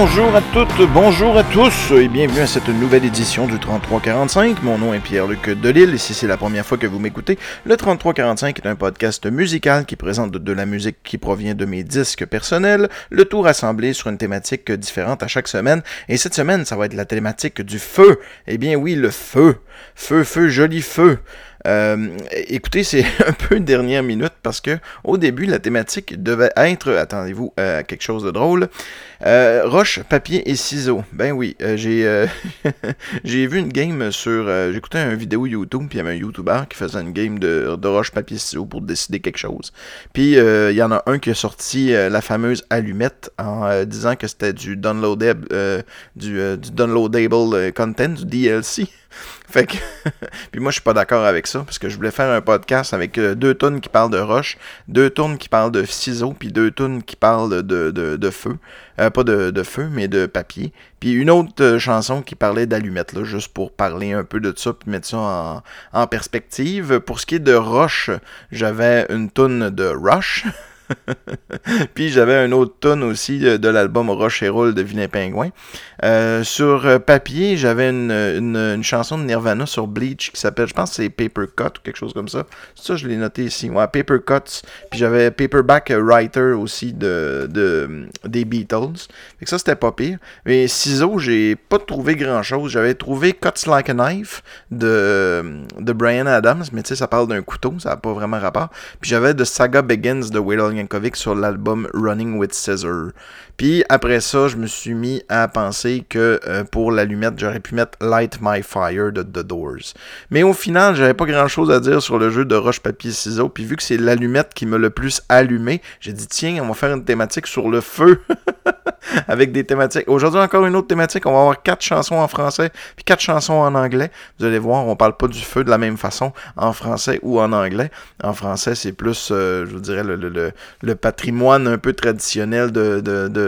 Bonjour à toutes, bonjour à tous et bienvenue à cette nouvelle édition du 3345. Mon nom est Pierre-Luc Delille et si c'est la première fois que vous m'écoutez, le 3345 est un podcast musical qui présente de la musique qui provient de mes disques personnels, le tout rassemblé sur une thématique différente à chaque semaine. Et cette semaine, ça va être la thématique du feu. Eh bien oui, le feu. Feu, feu, joli feu. Euh, écoutez, c'est un peu une dernière minute parce que au début, la thématique devait être, attendez-vous, euh, quelque chose de drôle. Euh, roche, papier et ciseaux. Ben oui, j'ai vu une game sur. J'écoutais une vidéo YouTube, puis il y avait un YouTuber qui faisait une game de, roche, papier, ciseaux pour décider quelque chose. Puis il y en a un qui a sorti la fameuse allumette en disant que c'était du downloadable content, du DLC. Fait que, puis moi je suis pas d'accord avec ça parce que je voulais faire un podcast avec euh, deux tonnes qui parlent de roche, deux tonnes qui parlent de ciseaux, puis deux tonnes qui parlent de, feu, euh, pas de, de, feu mais de papier, puis une autre euh, chanson qui parlait d'allumettes là, juste pour parler un peu de ça puis mettre ça en, en perspective. Pour ce qui est de roche, j'avais une tonne de Rush. puis j'avais un autre tonne aussi de, l'album Roche et Roll de Vilain Pingouin. Euh, sur papier, j'avais une, une, chanson de Nirvana sur Bleach qui s'appelle, je pense c'est Paper Cut ou quelque chose comme ça. Ça, je l'ai noté ici. Paper Cuts. Puis j'avais Paperback Writer aussi de, de, des Beatles. Fait que ça, c'était pas pire. Mais ciseaux, j'ai pas trouvé grand chose. J'avais trouvé Cuts Like a Knife de, de Brian Adams, mais tu sais, ça parle d'un couteau, ça n'a pas vraiment rapport. Puis j'avais The Saga Begins de Will Yankovic sur l'album Running with Scissor. Puis après ça, je me suis mis à penser que euh, pour l'allumette, j'aurais pu mettre Light My Fire de The Doors. Mais au final, j'avais pas grand chose à dire sur le jeu de roche-papier-ciseaux. Puis vu que c'est l'allumette qui m'a le plus allumé, j'ai dit tiens, on va faire une thématique sur le feu. Avec des thématiques. Aujourd'hui, encore une autre thématique. On va avoir quatre chansons en français, puis quatre chansons en anglais. Vous allez voir, on parle pas du feu de la même façon en français ou en anglais. En français, c'est plus, euh, je vous dirais, le, le, le, patrimoine un peu traditionnel de, de, de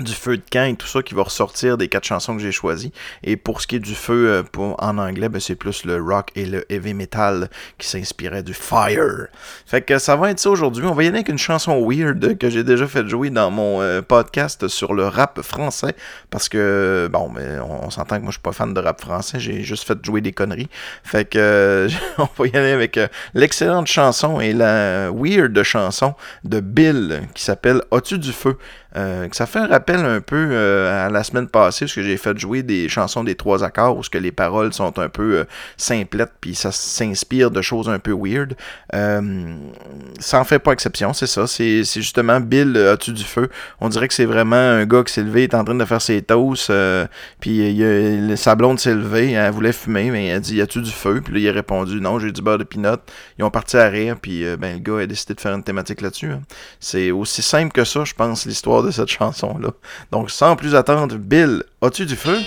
du feu de camp et tout ça qui va ressortir des quatre chansons que j'ai choisies. Et pour ce qui est du feu euh, pour, en anglais, ben, c'est plus le rock et le heavy metal qui s'inspirait du fire. Fait que ça va être ça aujourd'hui. On va y aller avec une chanson weird que j'ai déjà fait jouer dans mon euh, podcast sur le rap français. Parce que, bon, mais ben, on, s'entend que moi je suis pas fan de rap français. J'ai juste fait jouer des conneries. Fait que euh, on va y aller avec l'excellente chanson et la weird chanson de Bill qui s'appelle As-tu du feu? Euh, ça fait un rappel un peu euh, à la semaine passée, parce que j'ai fait jouer des chansons des trois accords, où que les paroles sont un peu euh, simplettes, puis ça s'inspire de choses un peu weird. ça en fait pas exception, c'est ça. C'est justement Bill, as-tu du feu? On dirait que c'est vraiment un gars qui s'est levé, est en train de faire ses toasts, puis il sa blonde s'est levée, elle voulait fumer, mais elle a dit, as-tu du feu? Puis là, il a répondu, non, j'ai du beurre de pinot. Ils ont parti à rire, puis ben, le gars a décidé de faire une thématique là-dessus. Hein. C'est aussi simple que ça, je pense, l'histoire de cette chanson-là. Donc, sans plus attendre, Bill, as-tu du feu?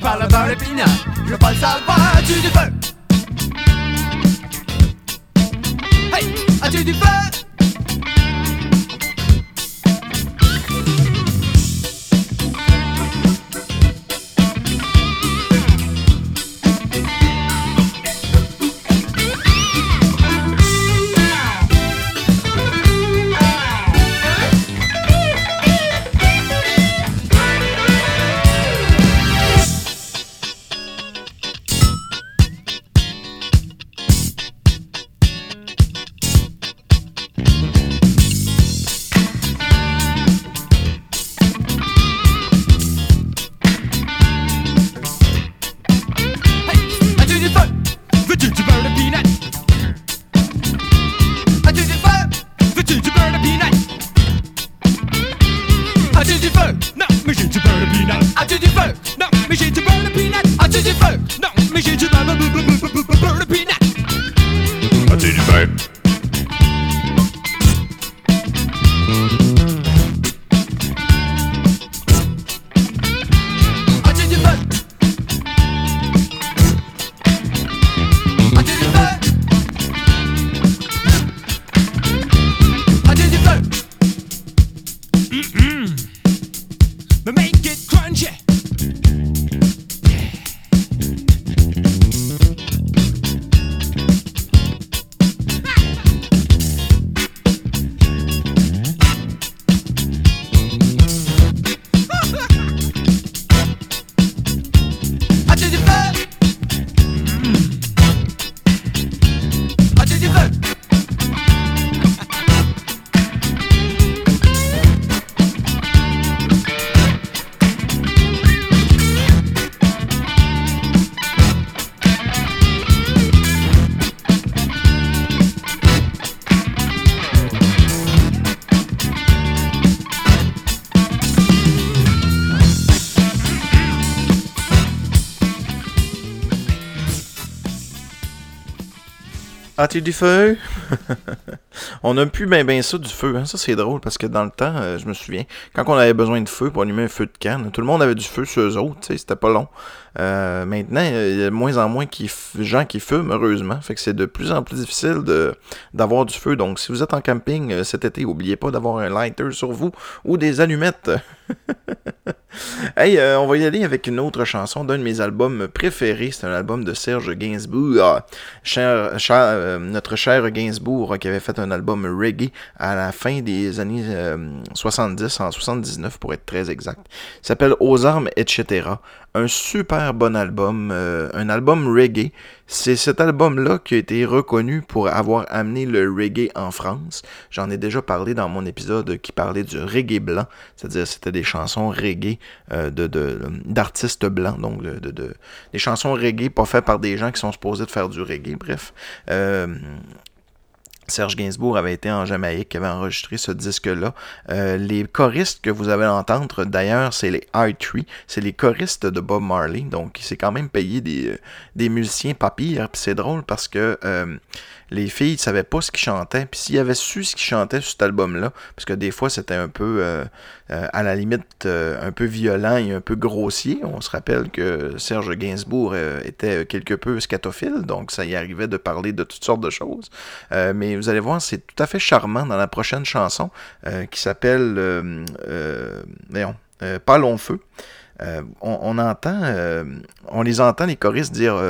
par la beurre épinard. Je pas le du feu? Hey, du feu? As-tu du feu? on a plus ben ben ça du feu. Hein? Ça, c'est drôle parce que dans le temps, euh, je me souviens, quand on avait besoin de feu pour allumer un feu de canne, tout le monde avait du feu sur eux autres. C'était pas long. Euh, maintenant, il y a de moins en moins qui gens qui fument, heureusement. Fait que c'est de plus en plus difficile d'avoir du feu. Donc, si vous êtes en camping euh, cet été, n'oubliez pas d'avoir un lighter sur vous ou des allumettes. Hey, euh, on va y aller avec une autre chanson d'un de mes albums préférés. C'est un album de Serge Gainsbourg. Ah, euh, notre cher Gainsbourg euh, qui avait fait un album reggae à la fin des années euh, 70, en 79 pour être très exact. Il s'appelle Aux armes, etc. Un super bon album, euh, un album reggae. C'est cet album-là qui a été reconnu pour avoir amené le reggae en France. J'en ai déjà parlé dans mon épisode qui parlait du reggae blanc, c'est-à-dire c'était des chansons reggae euh, de, de- d'artistes blancs, donc de, de- de- des chansons reggae pas faites par des gens qui sont supposés de faire du reggae. Bref, Euh, Serge Gainsbourg avait été en Jamaïque, avait enregistré ce disque-là. Euh, les choristes que vous allez entendre, d'ailleurs, c'est les R3, c'est les choristes de Bob Marley, donc il s'est quand même payé des, euh, musiciens pas c'est drôle parce que euh, les filles ne savaient pas ce qu'ils chantaient, puis s'ils avaient su ce qu'ils chantaient sur cet album-là, parce que des fois c'était un peu, à la limite, un peu violent et un peu grossier, on se rappelle que Serge Gainsbourg était quelque peu scatophile, donc ça y arrivait de parler de toutes sortes de choses, Euh, vous allez voir, c'est tout à fait charmant dans la prochaine chanson euh, qui s'appelle euh, euh, euh, Pas long feu. On, entend, on les entend les choristes dire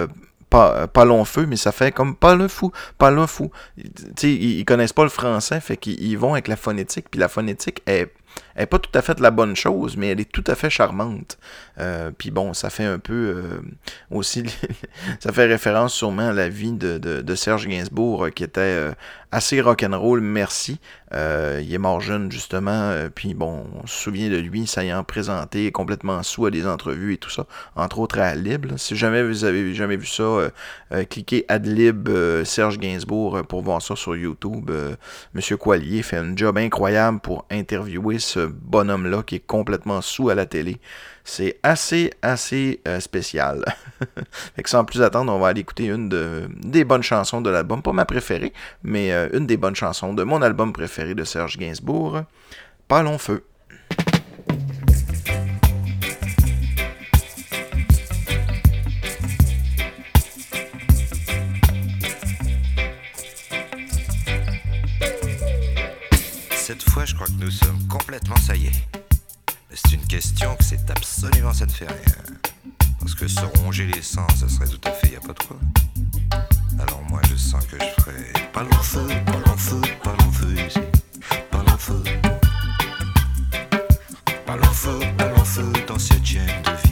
pas, pas long feu, mais ça fait comme pas le fou, pas le fou. Ils, ils connaissent pas le français, fait qu'ils ils vont avec la phonétique, puis la phonétique est, est pas tout à fait la bonne chose, mais elle est tout à fait charmante. Euh, puis bon, ça fait un peu euh, aussi, ça fait référence sûrement à la vie de, de, Serge Gainsbourg, euh, qui était assez rock'n'roll, merci. Il est mort jeune, justement, puis bon, on se souvient de lui, s'ayant présenté complètement sous à des entrevues et tout ça, entre autres à Adlib. Si jamais vous avez jamais vu ça, cliquez Adlib Serge Gainsbourg pour voir ça sur YouTube. Monsieur Coilier fait un job incroyable pour interviewer ce bonhomme-là qui est complètement sous à la télé. C'est assez, assez euh, spécial. fait que sans plus attendre, on va aller écouter une de, des bonnes chansons de l'album. Pas ma préférée, mais euh, une des bonnes chansons de mon album préféré de Serge Gainsbourg. Pas long feu. Je crois que nous sommes complètement ça y est. Mais c'est une question que c'est absolument ça ne fait rien. Parce que se ronger les sens, ça serait tout à fait y a pas de quoi. Alors moi, je sens que je ferai pas long feu, pas long pas long ici. Pas long. Pas long pas long dans cette gêne de vie.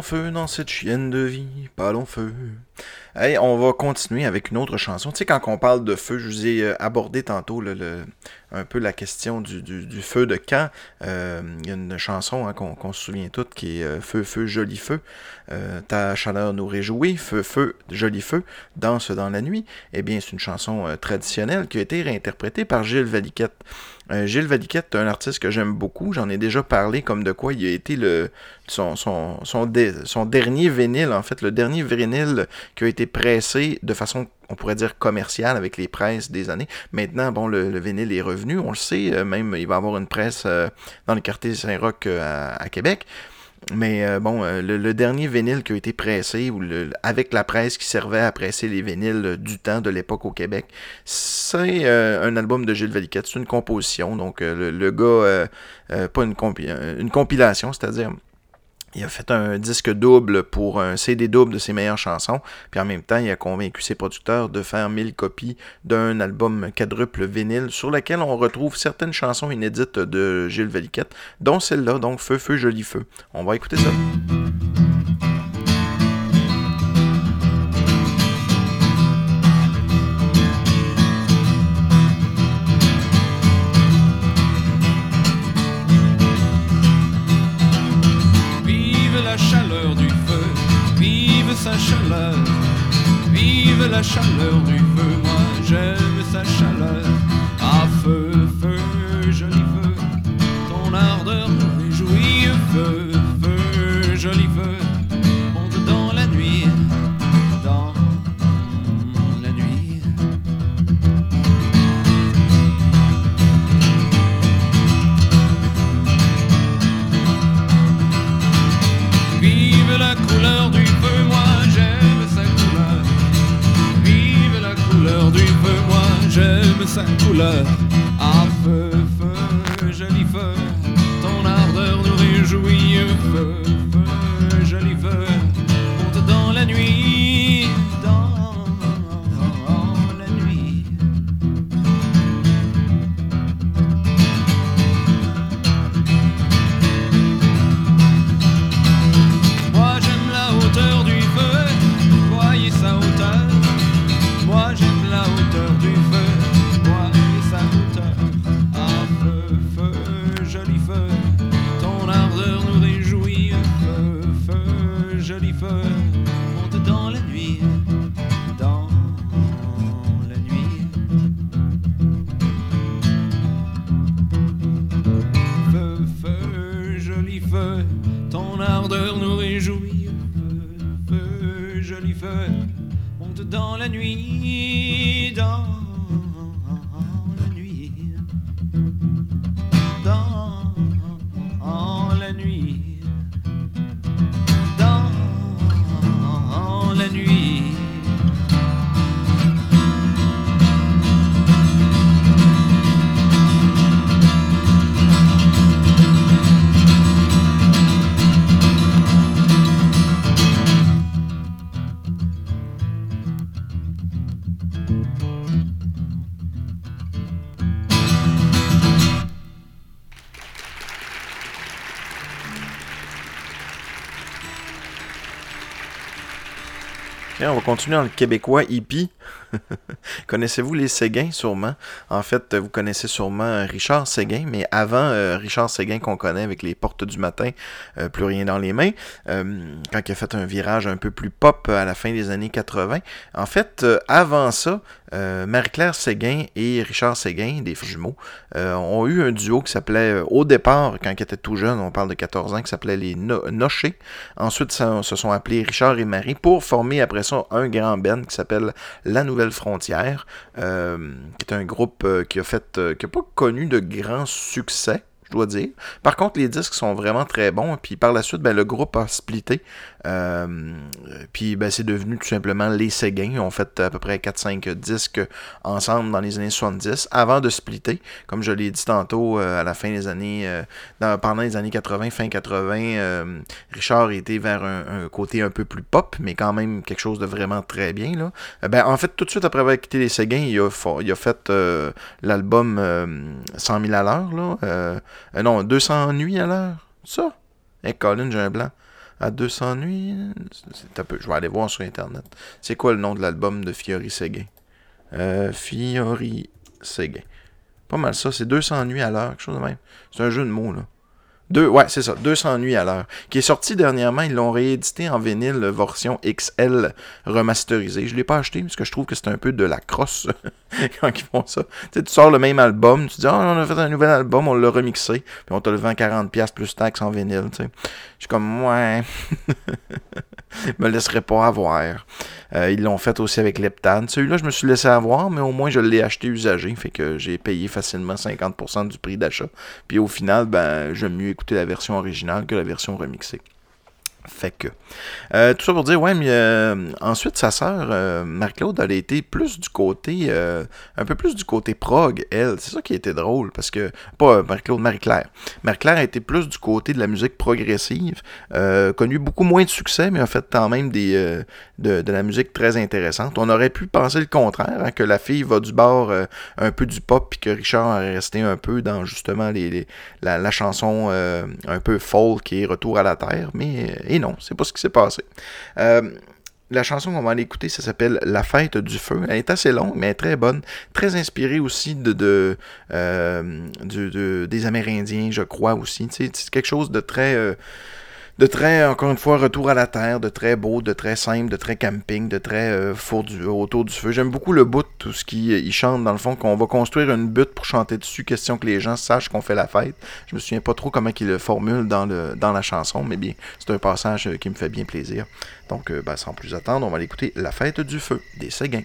Long feu dans cette chienne de vie, pas long feu. Hey, on va continuer avec une autre chanson. Tu sais, quand on parle de feu, je vous ai euh, abordé tantôt le, le- un peu la question du, du- du feu de camp. Euh, Il y a une chanson hein, qu'on se souvient toutes qui est euh, Feu, feu, joli feu. Euh, ta chaleur nous réjouit, feu, feu, joli feu, danse dans la nuit. Eh bien, c'est une chanson traditionnelle qui a été réinterprétée par Gilles Valiquette. Gilles Valiquette est un artiste que j'aime beaucoup. J'en ai déjà parlé comme de quoi il a été le, son, son dernier vinyle, en fait, le dernier vinyle qui a été pressé de façon, on pourrait dire, commerciale avec les presses des années. Maintenant, bon, le, le vinyle est revenu, on le sait, euh, même il va y avoir une presse euh, dans le quartier Saint-Roch euh, à, Québec. Mais bon, le, dernier vinyle qui a été pressé, ou avec la presse qui servait à presser les vinyles du temps de l'époque au Québec, c'est un album de Gilles Valiquette. C'est une composition. Donc, le, gars, pas une, une compilation, c'est-à-dire. Il a fait un disque double pour un CD double de ses meilleures chansons, puis en même temps, il a convaincu ses producteurs de faire 1000 copies d'un album quadruple vinyle sur lequel on retrouve certaines chansons inédites de Gilles Valiquette, dont celle-là, donc Feu, Feu, Joli Feu. On va écouter ça. Chaleur du feu, j'aime sa couleur. Ah feu, feu, va continuer dans le québécois hippie. Connaissez-vous les Séguins, sûrement? En fait, vous connaissez sûrement Richard Séguin, mais avant euh, Richard Séguin qu'on connaît avec les portes du matin, euh, plus rien dans les mains, euh, quand il a fait un virage un peu plus pop à la fin des années 80. En fait, euh, avant ça, euh, Marie-Claire Séguin et Richard Séguin, des jumeaux, euh, ont eu un duo qui s'appelait, euh, au départ, quand ils étaient tout jeunes, on parle de 14 ans, qui s'appelait les no Nochés. Ensuite, ça, se sont appelés Richard et Marie pour former après ça un grand band qui s'appelle La Nouvelle Frontière, euh, qui est un groupe qui a fait, qui a pas connu de grands succès. Je dois dire. Par contre, les disques sont vraiment très bons. Puis par la suite, ben, le groupe a splitté. Euh, puis ben, c'est devenu tout simplement les Séguins. Ils ont fait à peu près 4-5 disques ensemble dans les années 70 avant de splitter. Comme je l'ai dit tantôt, euh, à la fin des années, euh, pendant les années 80, fin 80, euh, Richard était vers un, côté un peu plus pop, mais quand même quelque chose de vraiment très bien. Là. Euh, ben, en fait, tout de suite après avoir quitté les Séguins, il a, fait euh, l'album euh, 100 000 à l'heure. là. Euh, euh, non, 200 nuits à l'heure. Ça? Et Colin, j'ai un blanc. À 200 nuits? Un peu... Je vais aller voir sur Internet. C'est quoi le nom de l'album de Fiori Séguin? Euh, Fiori Séguin. Pas mal ça, c'est 200 nuits à l'heure, quelque chose de même. C'est un jeu de mots, là. Deux, ouais, c'est ça, 200 nuits à l'heure. Qui est sorti dernièrement, ils l'ont réédité en vinyle version XL remasterisée. Je l'ai pas acheté parce que je trouve que c'est un peu de la crosse quand ils font ça. Tu sais, tu sors le même album, tu dis, ah, on a fait un nouvel album, on l'a remixé, puis on te le vend 40$ plus taxes en vinyle, tu sais. Je suis comme, ouais, me laisserai pas avoir. Euh, ils l'ont fait aussi avec Leptane. Celui-là, je me suis laissé avoir, mais au moins je l'ai acheté usagé, fait que j'ai payé facilement 50% du prix d'achat. Puis au final, ben, j'aime mieux écouter la version originale que la version remixée. Fait que. Euh, tout ça pour dire, ouais, mais euh, ensuite, sa sœur, euh, Marie-Claude, elle a été plus du côté. euh, un peu plus du côté prog, elle. C'est ça qui été drôle, parce que. Pas Marie-Claude, Marie-Claire. Marie-Claire a été plus du côté de la musique progressive. Euh, connu beaucoup moins de succès, mais a fait quand même des, de, de la musique très intéressante. On aurait pu penser le contraire, hein, que la fille va du bord un peu du pop, puis que Richard est resté un peu dans justement les, la, chanson un peu folk qui est Retour à la Terre. Mais et non, c'est pas ce qui s'est passé. Euh, la chanson qu'on va aller écouter, ça s'appelle La fête du feu. Elle est assez longue, mais elle est très bonne. Très inspirée aussi de, euh, des Amérindiens, je crois aussi. C'est quelque chose de très, euh, de très, encore une fois, retour à la terre, de très beau, de très simple, de très camping, de très euh, four du, autour du feu. J'aime beaucoup le bout, tout ce qu'ils chantent, dans le fond, qu'on va construire une butte pour chanter dessus, question que les gens sachent qu'on fait la fête. Je me souviens pas trop comment ils le formulent dans, le, dans la chanson, mais bien, c'est un passage euh, qui me fait bien plaisir. Donc, euh, ben, sans plus attendre, on va aller écouter La fête du feu des Séguins.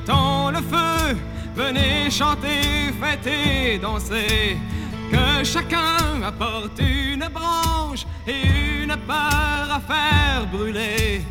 Mettons le feu. Venez chanter, fêter, danser. Que chacun apporte une branche et une part à faire brûler.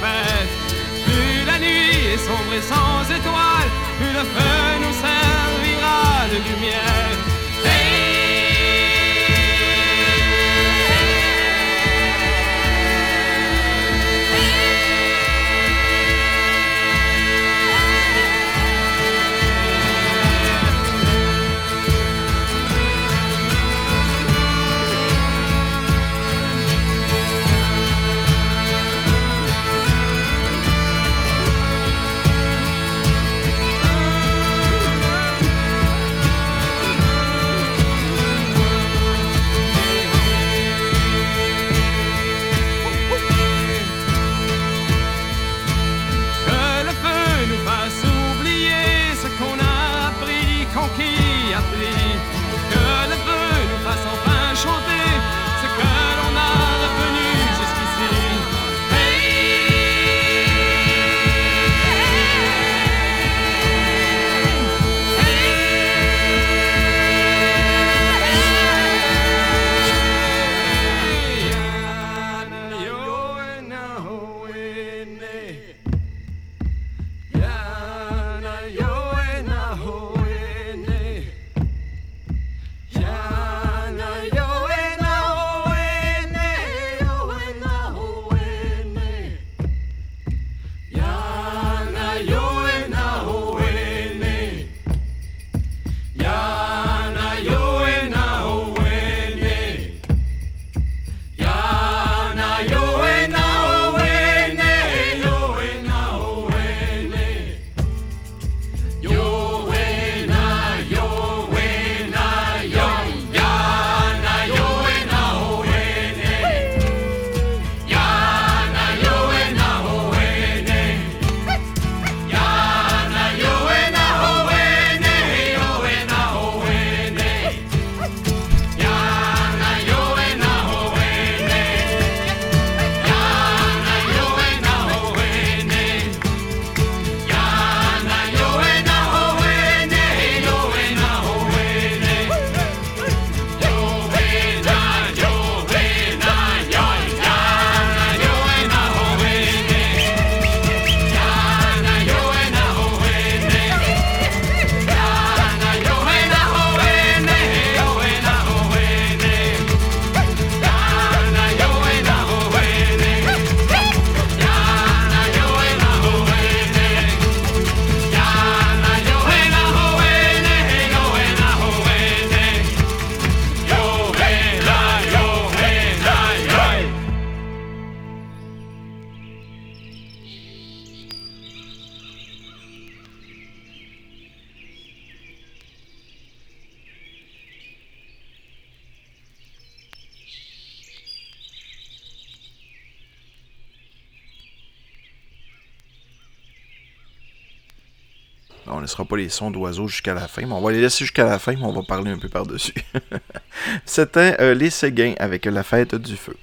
Plus la nuit est sombre et sans étoiles, plus le feu nous servira de lumière. Pas les sons d'oiseaux jusqu'à la fin, mais on va les laisser jusqu'à la fin, mais on va parler un peu par-dessus. C'était euh, Les Séguins avec la fête du feu.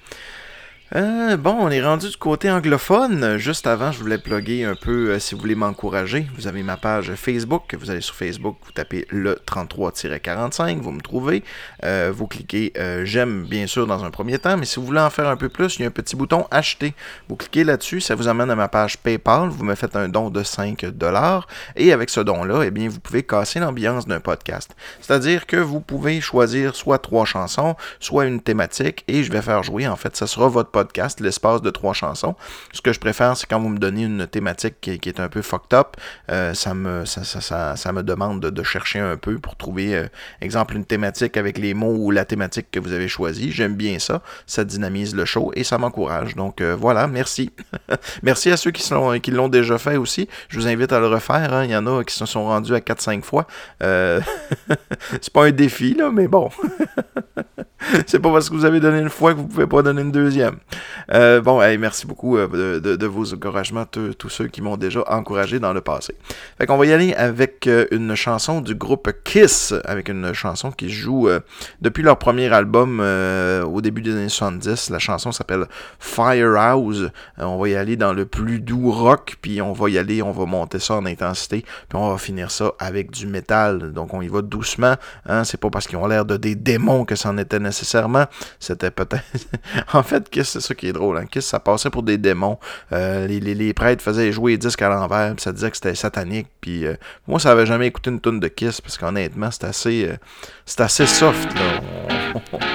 Euh, bon, on est rendu du côté anglophone. Juste avant, je voulais plugger un peu euh, si vous voulez m'encourager. Vous avez ma page Facebook. Vous allez sur Facebook, vous tapez le 33-45, vous me trouvez. Euh, vous cliquez j'aime bien sûr dans un premier temps, mais si vous voulez en faire un peu plus, il y a un petit bouton acheter. Vous cliquez là-dessus, ça vous amène à ma page PayPal. Vous me faites un don de 5 dollars et avec ce don-là, eh bien, vous pouvez casser l'ambiance d'un podcast. C'est-à-dire que vous pouvez choisir soit trois chansons, soit une thématique et je vais faire jouer. En fait, ça sera votre l'espace de trois chansons. Ce que je préfère, c'est quand vous me donnez une thématique qui, est un peu fucked up, euh, ça, me, ça, ça, ça, me demande de, chercher un peu pour trouver, euh, exemple, une thématique avec les mots ou la thématique que vous avez choisie. J'aime bien ça, ça dynamise le show et ça m'encourage. Donc voilà, merci. merci à ceux qui l'ont déjà fait aussi. Je vous invite à le refaire. Hein. Il y en a qui se sont rendus à 4-5 fois. c'est pas un défi, là, mais bon. c'est pas parce que vous avez donné une fois que vous pouvez pas donner une deuxième. Euh, bon, merci beaucoup euh, de, vos encouragements, tous ceux qui m'ont déjà encouragé dans le passé. Fait qu'on va y aller avec euh, une chanson du groupe Kiss, avec une chanson qui joue depuis leur premier album au début des années 70. La chanson s'appelle Firehouse. on va y aller dans le plus doux rock, puis on va y aller, on va monter ça en intensité, puis on va finir ça avec du métal. Donc on y va doucement. Hein, c'est pas parce qu'ils ont l'air de des démons que ça en était nécessairement. C'était peut-être. en fait, Kiss, c'est ça qui est drôle. Hein. Kiss, ça passait pour des démons. Euh, les, prêtres faisaient jouer les disques à l'envers, puis ça disait que c'était satanique. Puis euh, moi, ça avait jamais écouté une tonne de Kiss, parce qu'honnêtement, c'est assez, euh, c'est assez soft. Là.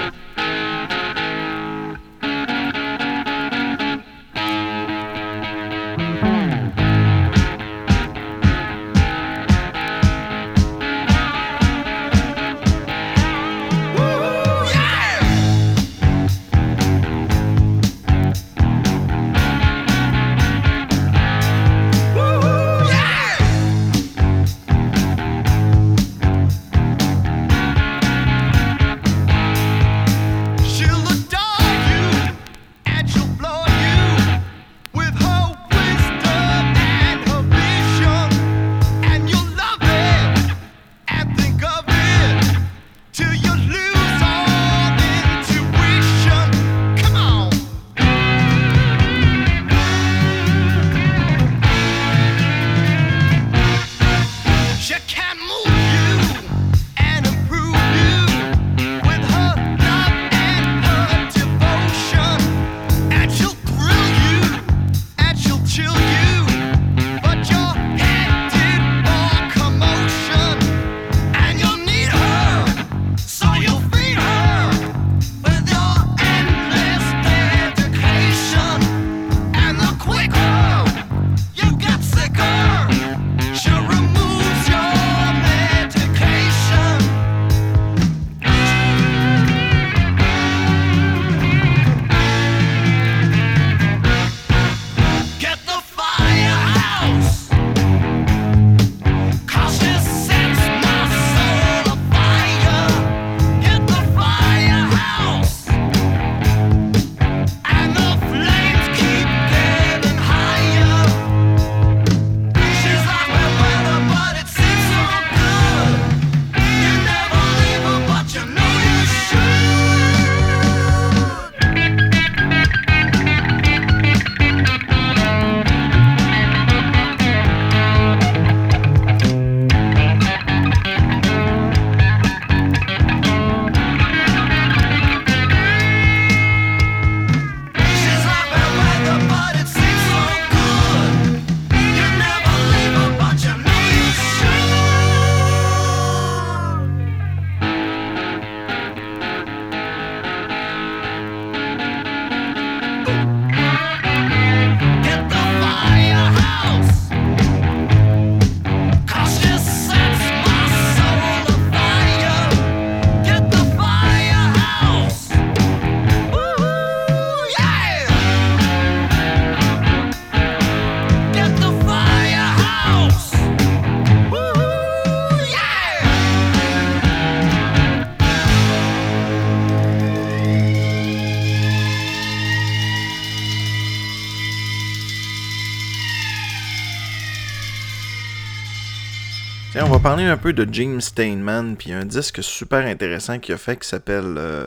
parler un peu de James Steinman, puis un disque super intéressant qu'il a fait qui s'appelle euh,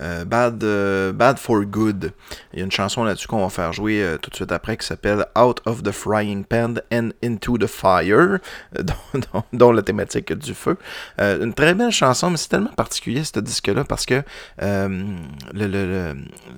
euh, Bad, euh, Bad for Good. Il y a une chanson là-dessus qu'on va faire jouer euh, tout de suite après qui s'appelle Out of the Frying Pan and Into the Fire, dont, la thématique du feu. une très belle chanson, mais c'est tellement particulier ce disque-là parce que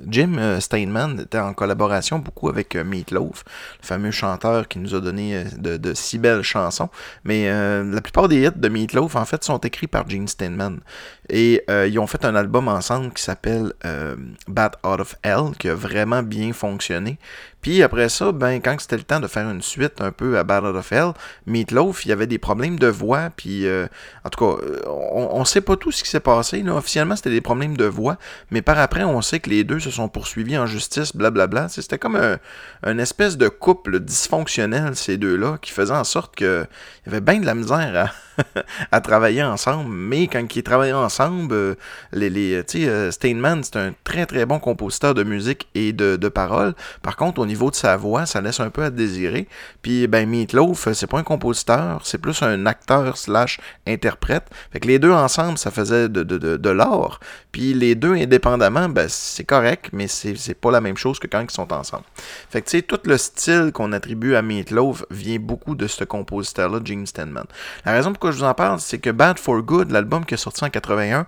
Jim Steinman était en collaboration beaucoup avec Meatloaf, le fameux chanteur qui nous a donné de, de si belles chansons. Mais la plupart des hits de Meatloaf, en fait, sont écrits par Jim Steinman. Et ils ont fait un album ensemble qui s'appelle euh, Bat Out of Hell, qui a vraiment bien fonctionné. Puis après ça, ben, quand c'était le temps de faire une suite un peu à Bat Out of Hell, Meatloaf, il y avait des problèmes de voix. Puis euh, en tout cas, on ne sait pas tout ce qui s'est passé. Là. Officiellement, c'était des problèmes de voix. Mais par après, on sait que les deux se sont poursuivis en justice, blablabla. C'était comme un, un, espèce de couple dysfonctionnel, ces deux-là, qui faisait en sorte qu'il y avait bien de la misère à à travailler ensemble. Mais quand ils travaillaient ensemble, euh, les, les, euh, Steinman, c'est un très très bon compositeur de musique et de, de paroles. Par contre, au niveau de sa voix, ça laisse un peu à désirer. Puis, ben, Meatloaf, c'est pas un compositeur, c'est plus un acteur slash interprète. Fait que les deux ensemble, ça faisait de, de, de, de l'or. Puis les deux indépendamment, ben, c'est correct, mais c'est pas la même chose que quand ils sont ensemble. Fait que, tu sais, tout le style qu'on attribue à Meatloaf vient beaucoup de ce compositeur-là, James Steinman. La raison pourquoi je vous en parle, c'est que Bad for Good, l'album qui est sorti en 81,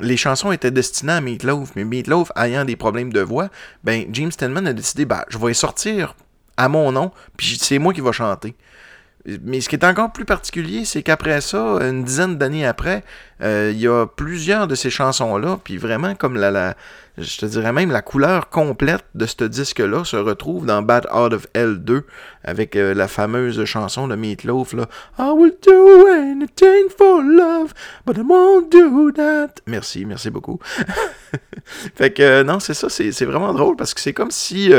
les chansons étaient destinées à Meatloaf, mais Meatloaf ayant des problèmes de voix, ben James Steinman a décidé, bah je vais sortir à mon nom, puis c'est moi qui vais chanter. Mais ce qui est encore plus particulier, c'est qu'après ça, une dizaine d'années après, il y a plusieurs de ces chansons-là, puis vraiment comme la, je te dirais même la couleur complète de ce disque-là se retrouve dans Bad Out of L2 avec euh, la fameuse chanson de Meatloaf là. I will do anything for love, but I won't do that. Merci, merci beaucoup. fait que euh, non, c'est ça, c'est vraiment drôle parce que c'est comme si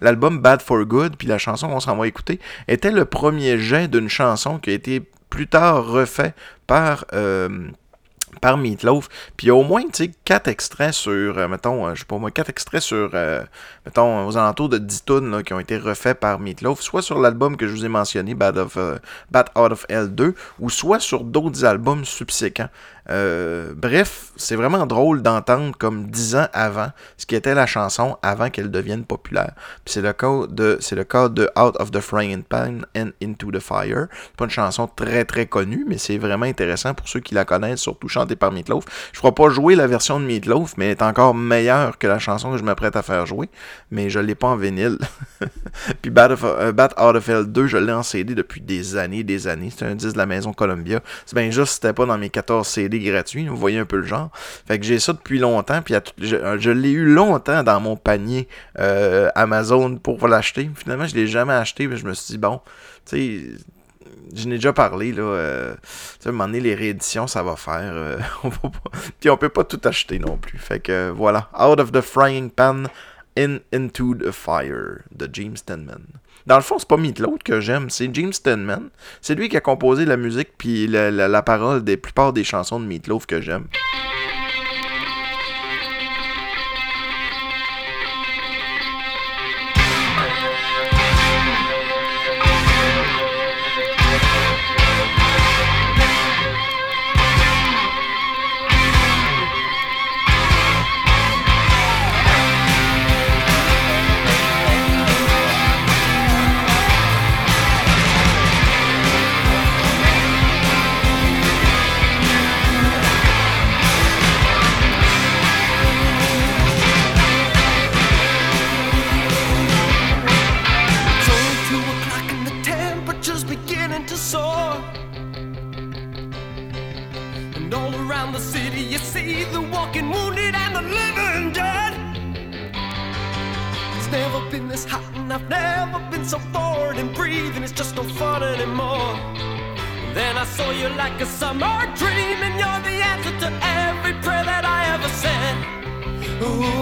l'album Bad for Good puis la chanson qu'on s'en va écouter était le premier jet d'une chanson qui a été plus tard refait par par Meatloaf. Puis au moins, tu sais, quatre extraits sur, euh, mettons, euh, je sais pas moi, quatre extraits sur, euh, mettons, aux alentours de 10 tonnes qui ont été refaits par Meatloaf, soit sur l'album que je vous ai mentionné, Bad, of, Bad Out of L2, ou soit sur d'autres albums subséquents. Euh, bref, c'est vraiment drôle d'entendre comme dix ans avant ce qui était la chanson avant qu'elle devienne populaire. c'est le cas de c'est le cas de Out of the Frying Pan and Into the Fire. C'est pas une chanson très très connue, mais c'est vraiment intéressant pour ceux qui la connaissent, surtout chantée par Meatloaf. Je ferai pas jouer la version de Meatloaf, mais elle est encore meilleure que la chanson que je m'apprête à faire jouer. Mais je l'ai pas en vinyle. Puis Bad, euh, Out of Hell 2, je l'ai en CD depuis des années, des années. C'est un disque de la maison Columbia. C'est bien juste c'était pas dans mes 14 CD gratuit. Vous voyez un peu le genre. Fait que j'ai ça depuis longtemps. Puis je, l'ai eu longtemps dans mon panier euh, Amazon pour l'acheter. Finalement, je l'ai jamais acheté. Mais je me suis dit, bon, tu sais je n'ai déjà parlé, là. Euh, à un les rééditions, ça va faire. Euh, on puis on peut pas tout acheter non plus. Fait que voilà. Out of the frying pan, in into the fire de James Tenman. Dans le fond, c'est pas Meatloaf que j'aime, c'est James Stenman. C'est lui qui a composé la musique puis la, la parole des plupart des chansons de Meatloaf que j'aime.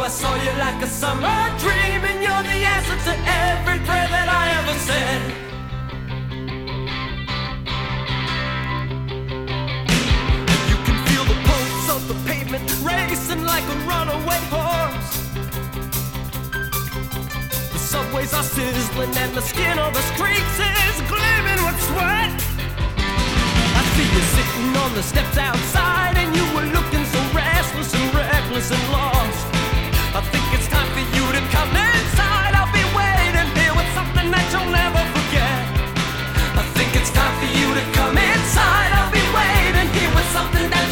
I saw you like a summer dream, and you're the answer to every prayer that I ever said. You can feel the pulse of the pavement racing like a runaway horse. The subways are sizzling, and the skin of the streets is gleaming with sweat. I see you sitting on the steps outside, and you were looking so restless and reckless and lost. It's time for you to come inside. I'll be waiting here with something that.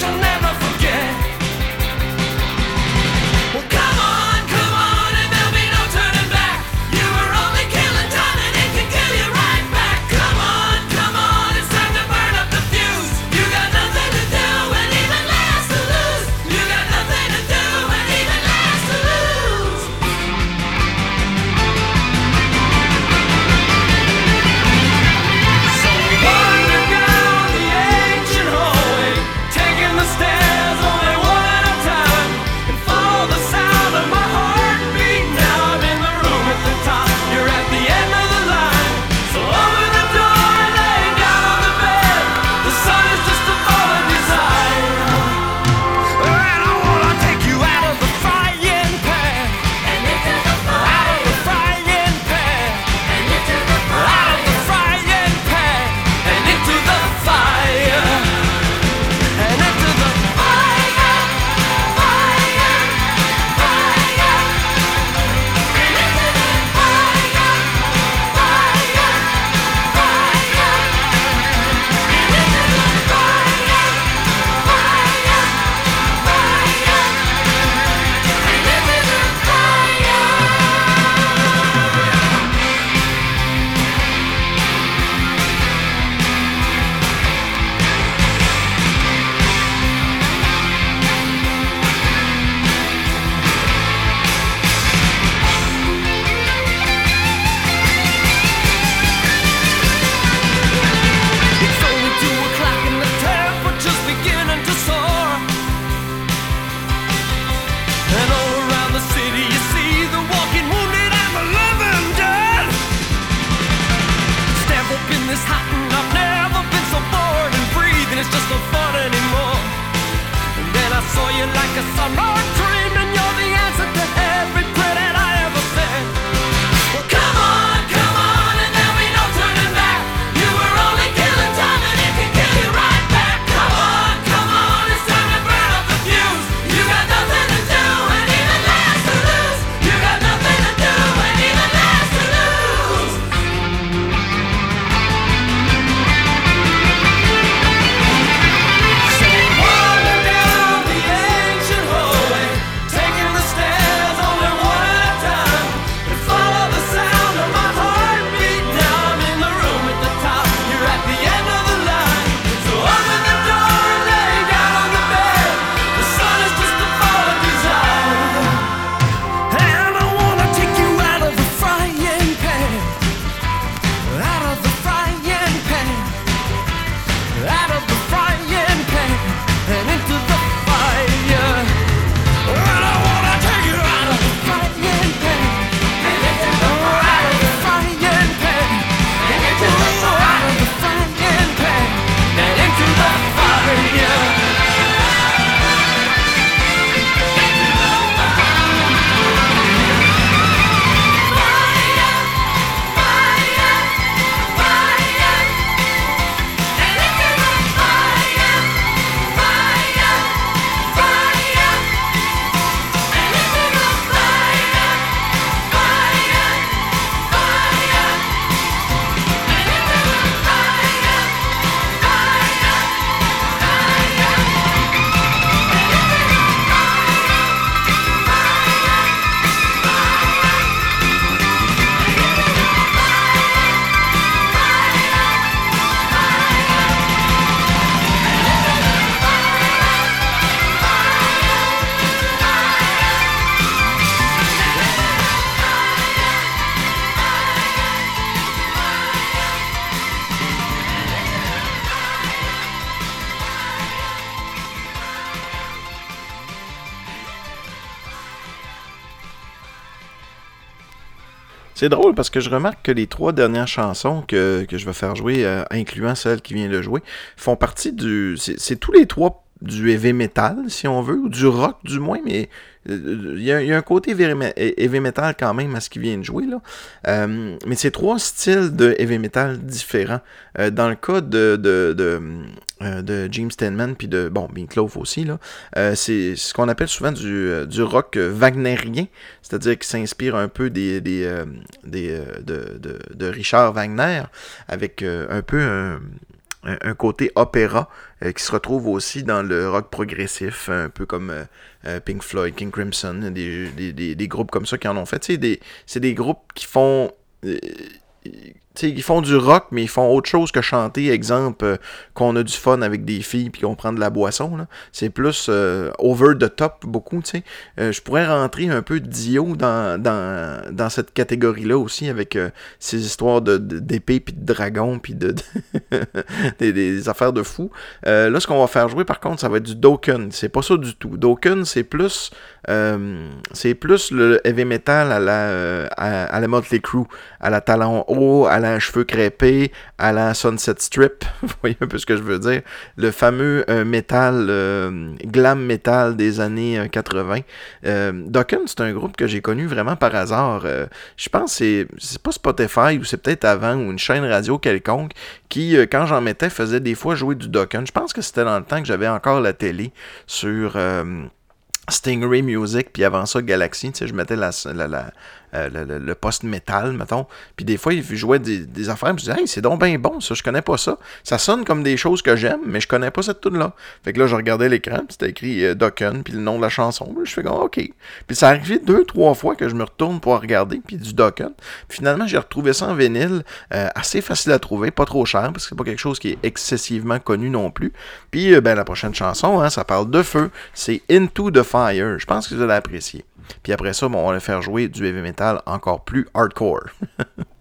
C'est drôle parce que je remarque que les trois dernières chansons que, que je vais faire jouer, euh, incluant celle qui vient de jouer, font partie du. C'est tous les trois du heavy metal, si on veut, ou du rock du moins, mais il y, a, un côté heavy metal quand même à ce qu'il vient de jouer. Là. Euh, mais c'est trois styles de heavy metal différents. Euh, dans le cas de, de, de, euh, de James Steinman, puis de bon, Clove aussi, là, c'est ce qu'on appelle souvent du, du rock wagnérien, c'est-à-dire qu'il s'inspire un peu des, des, des de, de, Richard Wagner, avec un peu un côté opéra euh, qui se retrouve aussi dans le rock progressif, un peu comme euh, euh, Pink Floyd, King Crimson, des, des, groupes comme ça qui en ont fait. C'est des groupes qui font ils font du rock, mais ils font autre chose que chanter. Exemple, euh, qu'on a du fun avec des filles puis qu'on prend de la boisson. C'est plus euh, over the top, beaucoup. Euh, je pourrais rentrer un peu Dio dans, dans, dans cette catégorie-là aussi, avec ces histoires d'épée, puis de dragon, puis de, des, affaires de fou. là, ce qu'on va faire jouer, par contre, ça va être du Dokken. C'est pas ça du tout. Dokken, c'est plus c'est plus le heavy metal à la, à, à la Motley Crue, à la talon haut, à la cheveux crêpés, à la Sunset Strip. Vous voyez un peu ce que je veux dire. Le fameux euh, métal, euh, glam metal des années 80. Euh, Dokken, c'est un groupe que j'ai connu vraiment par hasard. je pense que c'est pas Spotify ou c'est peut-être avant ou une chaîne radio quelconque qui, quand j'en mettais, faisait des fois jouer du Dokken. Je pense que c'était dans le temps que j'avais encore la télé sur Stingray Music, puis avant ça Galaxy, tu sais, je mettais la, euh, le, post-metal, mettons. Puis des fois, il jouait des, affaires, je me disais, hey, c'est donc bien bon, ça, je connais pas ça. Ça sonne comme des choses que j'aime, mais je connais pas cette tune-là. Fait que là, je regardais l'écran, puis c'était écrit euh, Dokken, puis le nom de la chanson. je fais comme, OK. Puis ça arrivé deux, trois fois que je me retourne pour regarder, puis du Dokken. finalement, j'ai retrouvé ça en vinyle, euh, assez facile à trouver, pas trop cher, parce que c'est pas quelque chose qui est excessivement connu non plus. Puis, ben, la prochaine chanson, hein, ça parle de feu, c'est Into the Fire. Je pense que vous allez apprécier. Puis après ça, bon, on va faire jouer du heavy metal encore plus hardcore.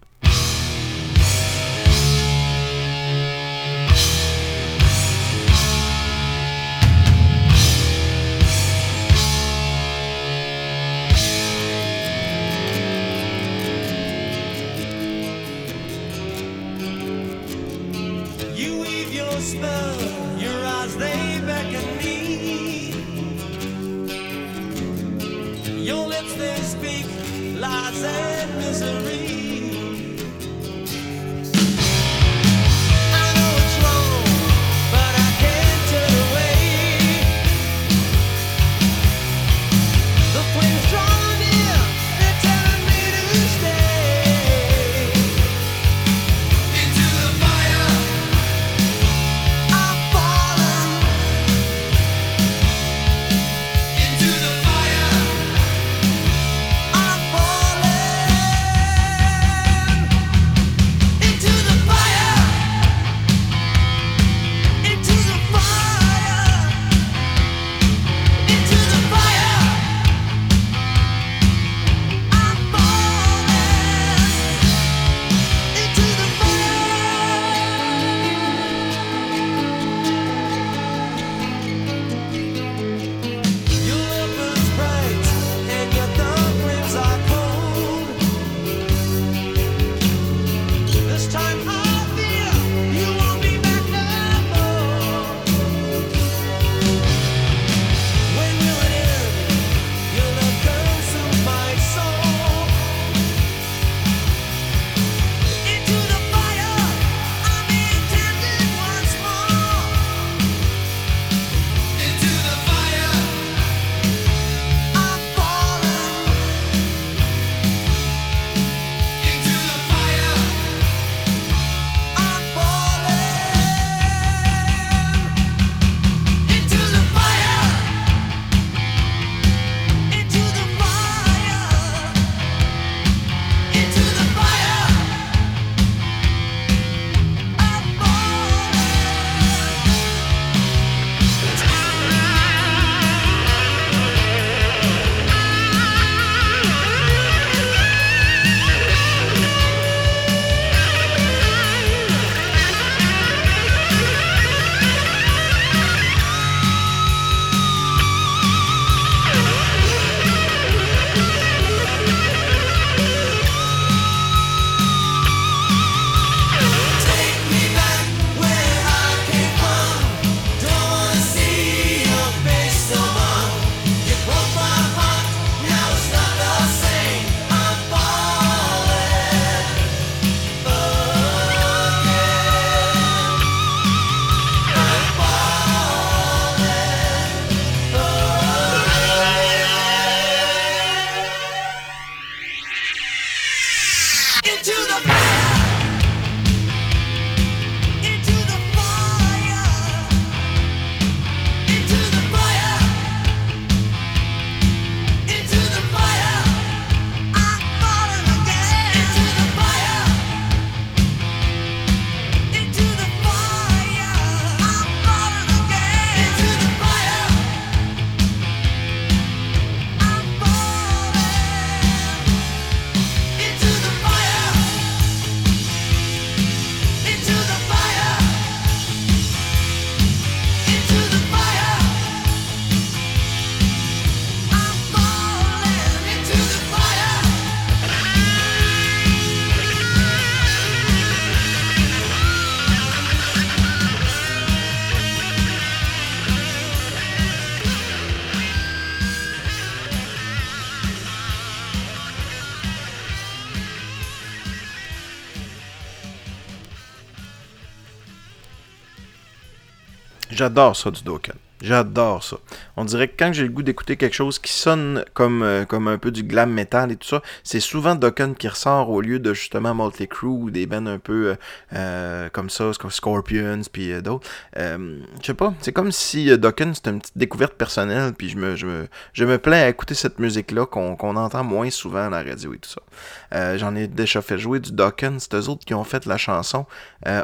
J'adore ça du Dokken. J'adore ça. On dirait que quand j'ai le goût d'écouter quelque chose qui sonne comme, euh, comme un peu du glam metal et tout ça, c'est souvent Dokken qui ressort au lieu de justement Motley ou des bands un peu euh, euh, comme ça, Scorpions puis d'autres. je sais pas, c'est comme si Dokken c'était une petite découverte personnelle puis je me, je me, je plais à écouter cette musique-là qu'on entend moins souvent à la radio et tout ça. J'en ai déjà fait jouer du Dokken, c'est eux autres qui ont fait la chanson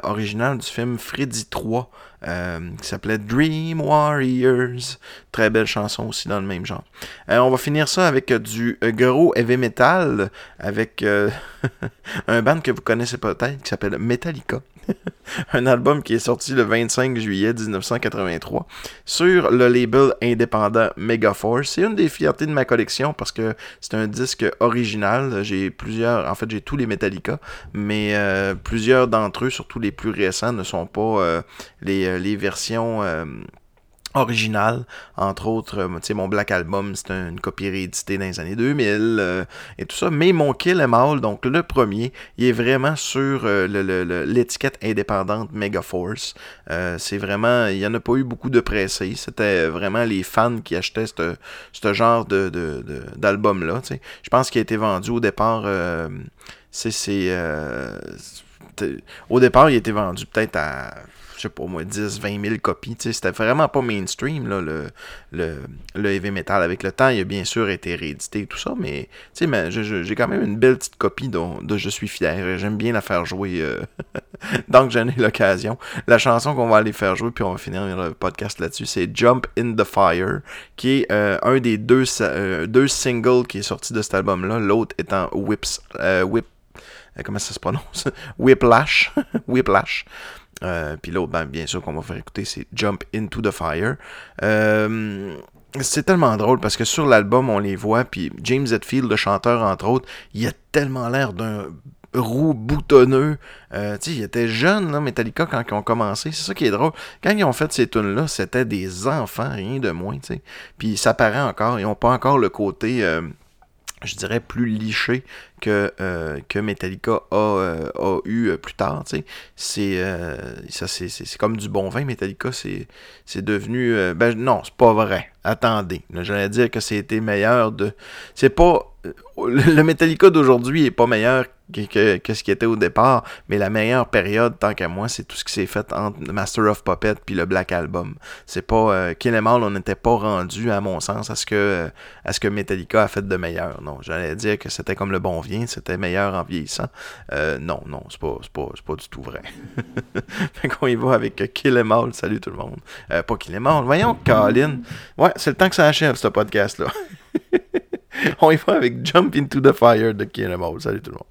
originale du film Freddy 3. Euh, qui s'appelait Dream Warriors. Très belle chanson aussi dans le même genre. Euh, on va finir ça avec euh, du gros heavy metal, avec un band que vous connaissez peut-être qui s'appelle Metallica. un album qui est sorti le 25 juillet 1983 sur le label indépendant Megaforce. C'est une des fiertés de ma collection parce que c'est un disque original. J'ai plusieurs, en fait j'ai tous les Metallica, mais euh, plusieurs d'entre eux, surtout les plus récents, ne sont pas euh, euh, les, versions original. Entre autres, euh, mon Black Album, c'est une copie rééditée dans les années 2000 euh, et tout ça. Mais mon Kill Em All, donc le premier, il est vraiment sur euh, l'étiquette indépendante Megaforce. c'est vraiment, il n'y en a pas eu beaucoup de pressés. C'était vraiment les fans qui achetaient ce genre de, d'album-là. Je pense qu'il a été vendu au départ. c'est, au départ, il a été vendu peut-être à je sais pas moi, 10, 20 000 copies. C'était vraiment pas mainstream, là, le, le, le, heavy metal. Avec le temps, il a bien sûr été réédité et tout ça, mais j'ai quand même une belle petite copie dont, je suis fier. J'aime bien la faire jouer euh, donc j'en ai l'occasion. La chanson qu'on va aller faire jouer, puis on va finir le podcast là-dessus, c'est Jump in the Fire, qui est euh, un des deux, euh, deux singles qui est sorti de cet album-là, l'autre étant Whips, Whip, comment ça se prononce? Whiplash. Whiplash. Euh, puis l'autre, ben, bien sûr, qu'on va faire écouter, c'est Jump Into the Fire. Euh, c'est tellement drôle parce que sur l'album, on les voit, puis James Hetfield, le chanteur, entre autres, il a tellement l'air d'un roux boutonneux. Euh, sais, il était jeune, là, Metallica, quand ils ont commencé. C'est ça qui est drôle. Quand ils ont fait ces tunes-là, c'était des enfants, rien de moins. sais. Puis ça paraît encore. Ils n'ont pas encore le côté je dirais, plus liché que, euh, que Metallica a, euh, a eu euh, plus tard. C'est, ça, c'est, comme du bon vin, Metallica. C'est, c'est devenu. ben non, c'est pas vrai. Attendez. J'allais dire que c'était meilleur de. C'est pas. Le Metallica d'aujourd'hui est pas meilleur que, ce qui était au départ, mais la meilleure période, tant qu'à moi, c'est tout ce qui s'est fait entre Master of Puppet puis le Black Album. C'est pas euh, Kill Em All, on n'était pas rendu, à mon sens, à ce que euh, à ce que Metallica a fait de meilleur. Non, j'allais dire que c'était comme le bon vin, c'était meilleur en vieillissant. Euh, non, non, c'est pas, pas, pas du tout vrai. fait qu'on y va avec Kill Em All. Salut tout le monde. pas Kill Em All. Voyons, Colin. Ouais, c'est le temps que ça achève, ce podcast-là. on y va avec Jump into the Fire de Kill Em All. Salut tout le monde.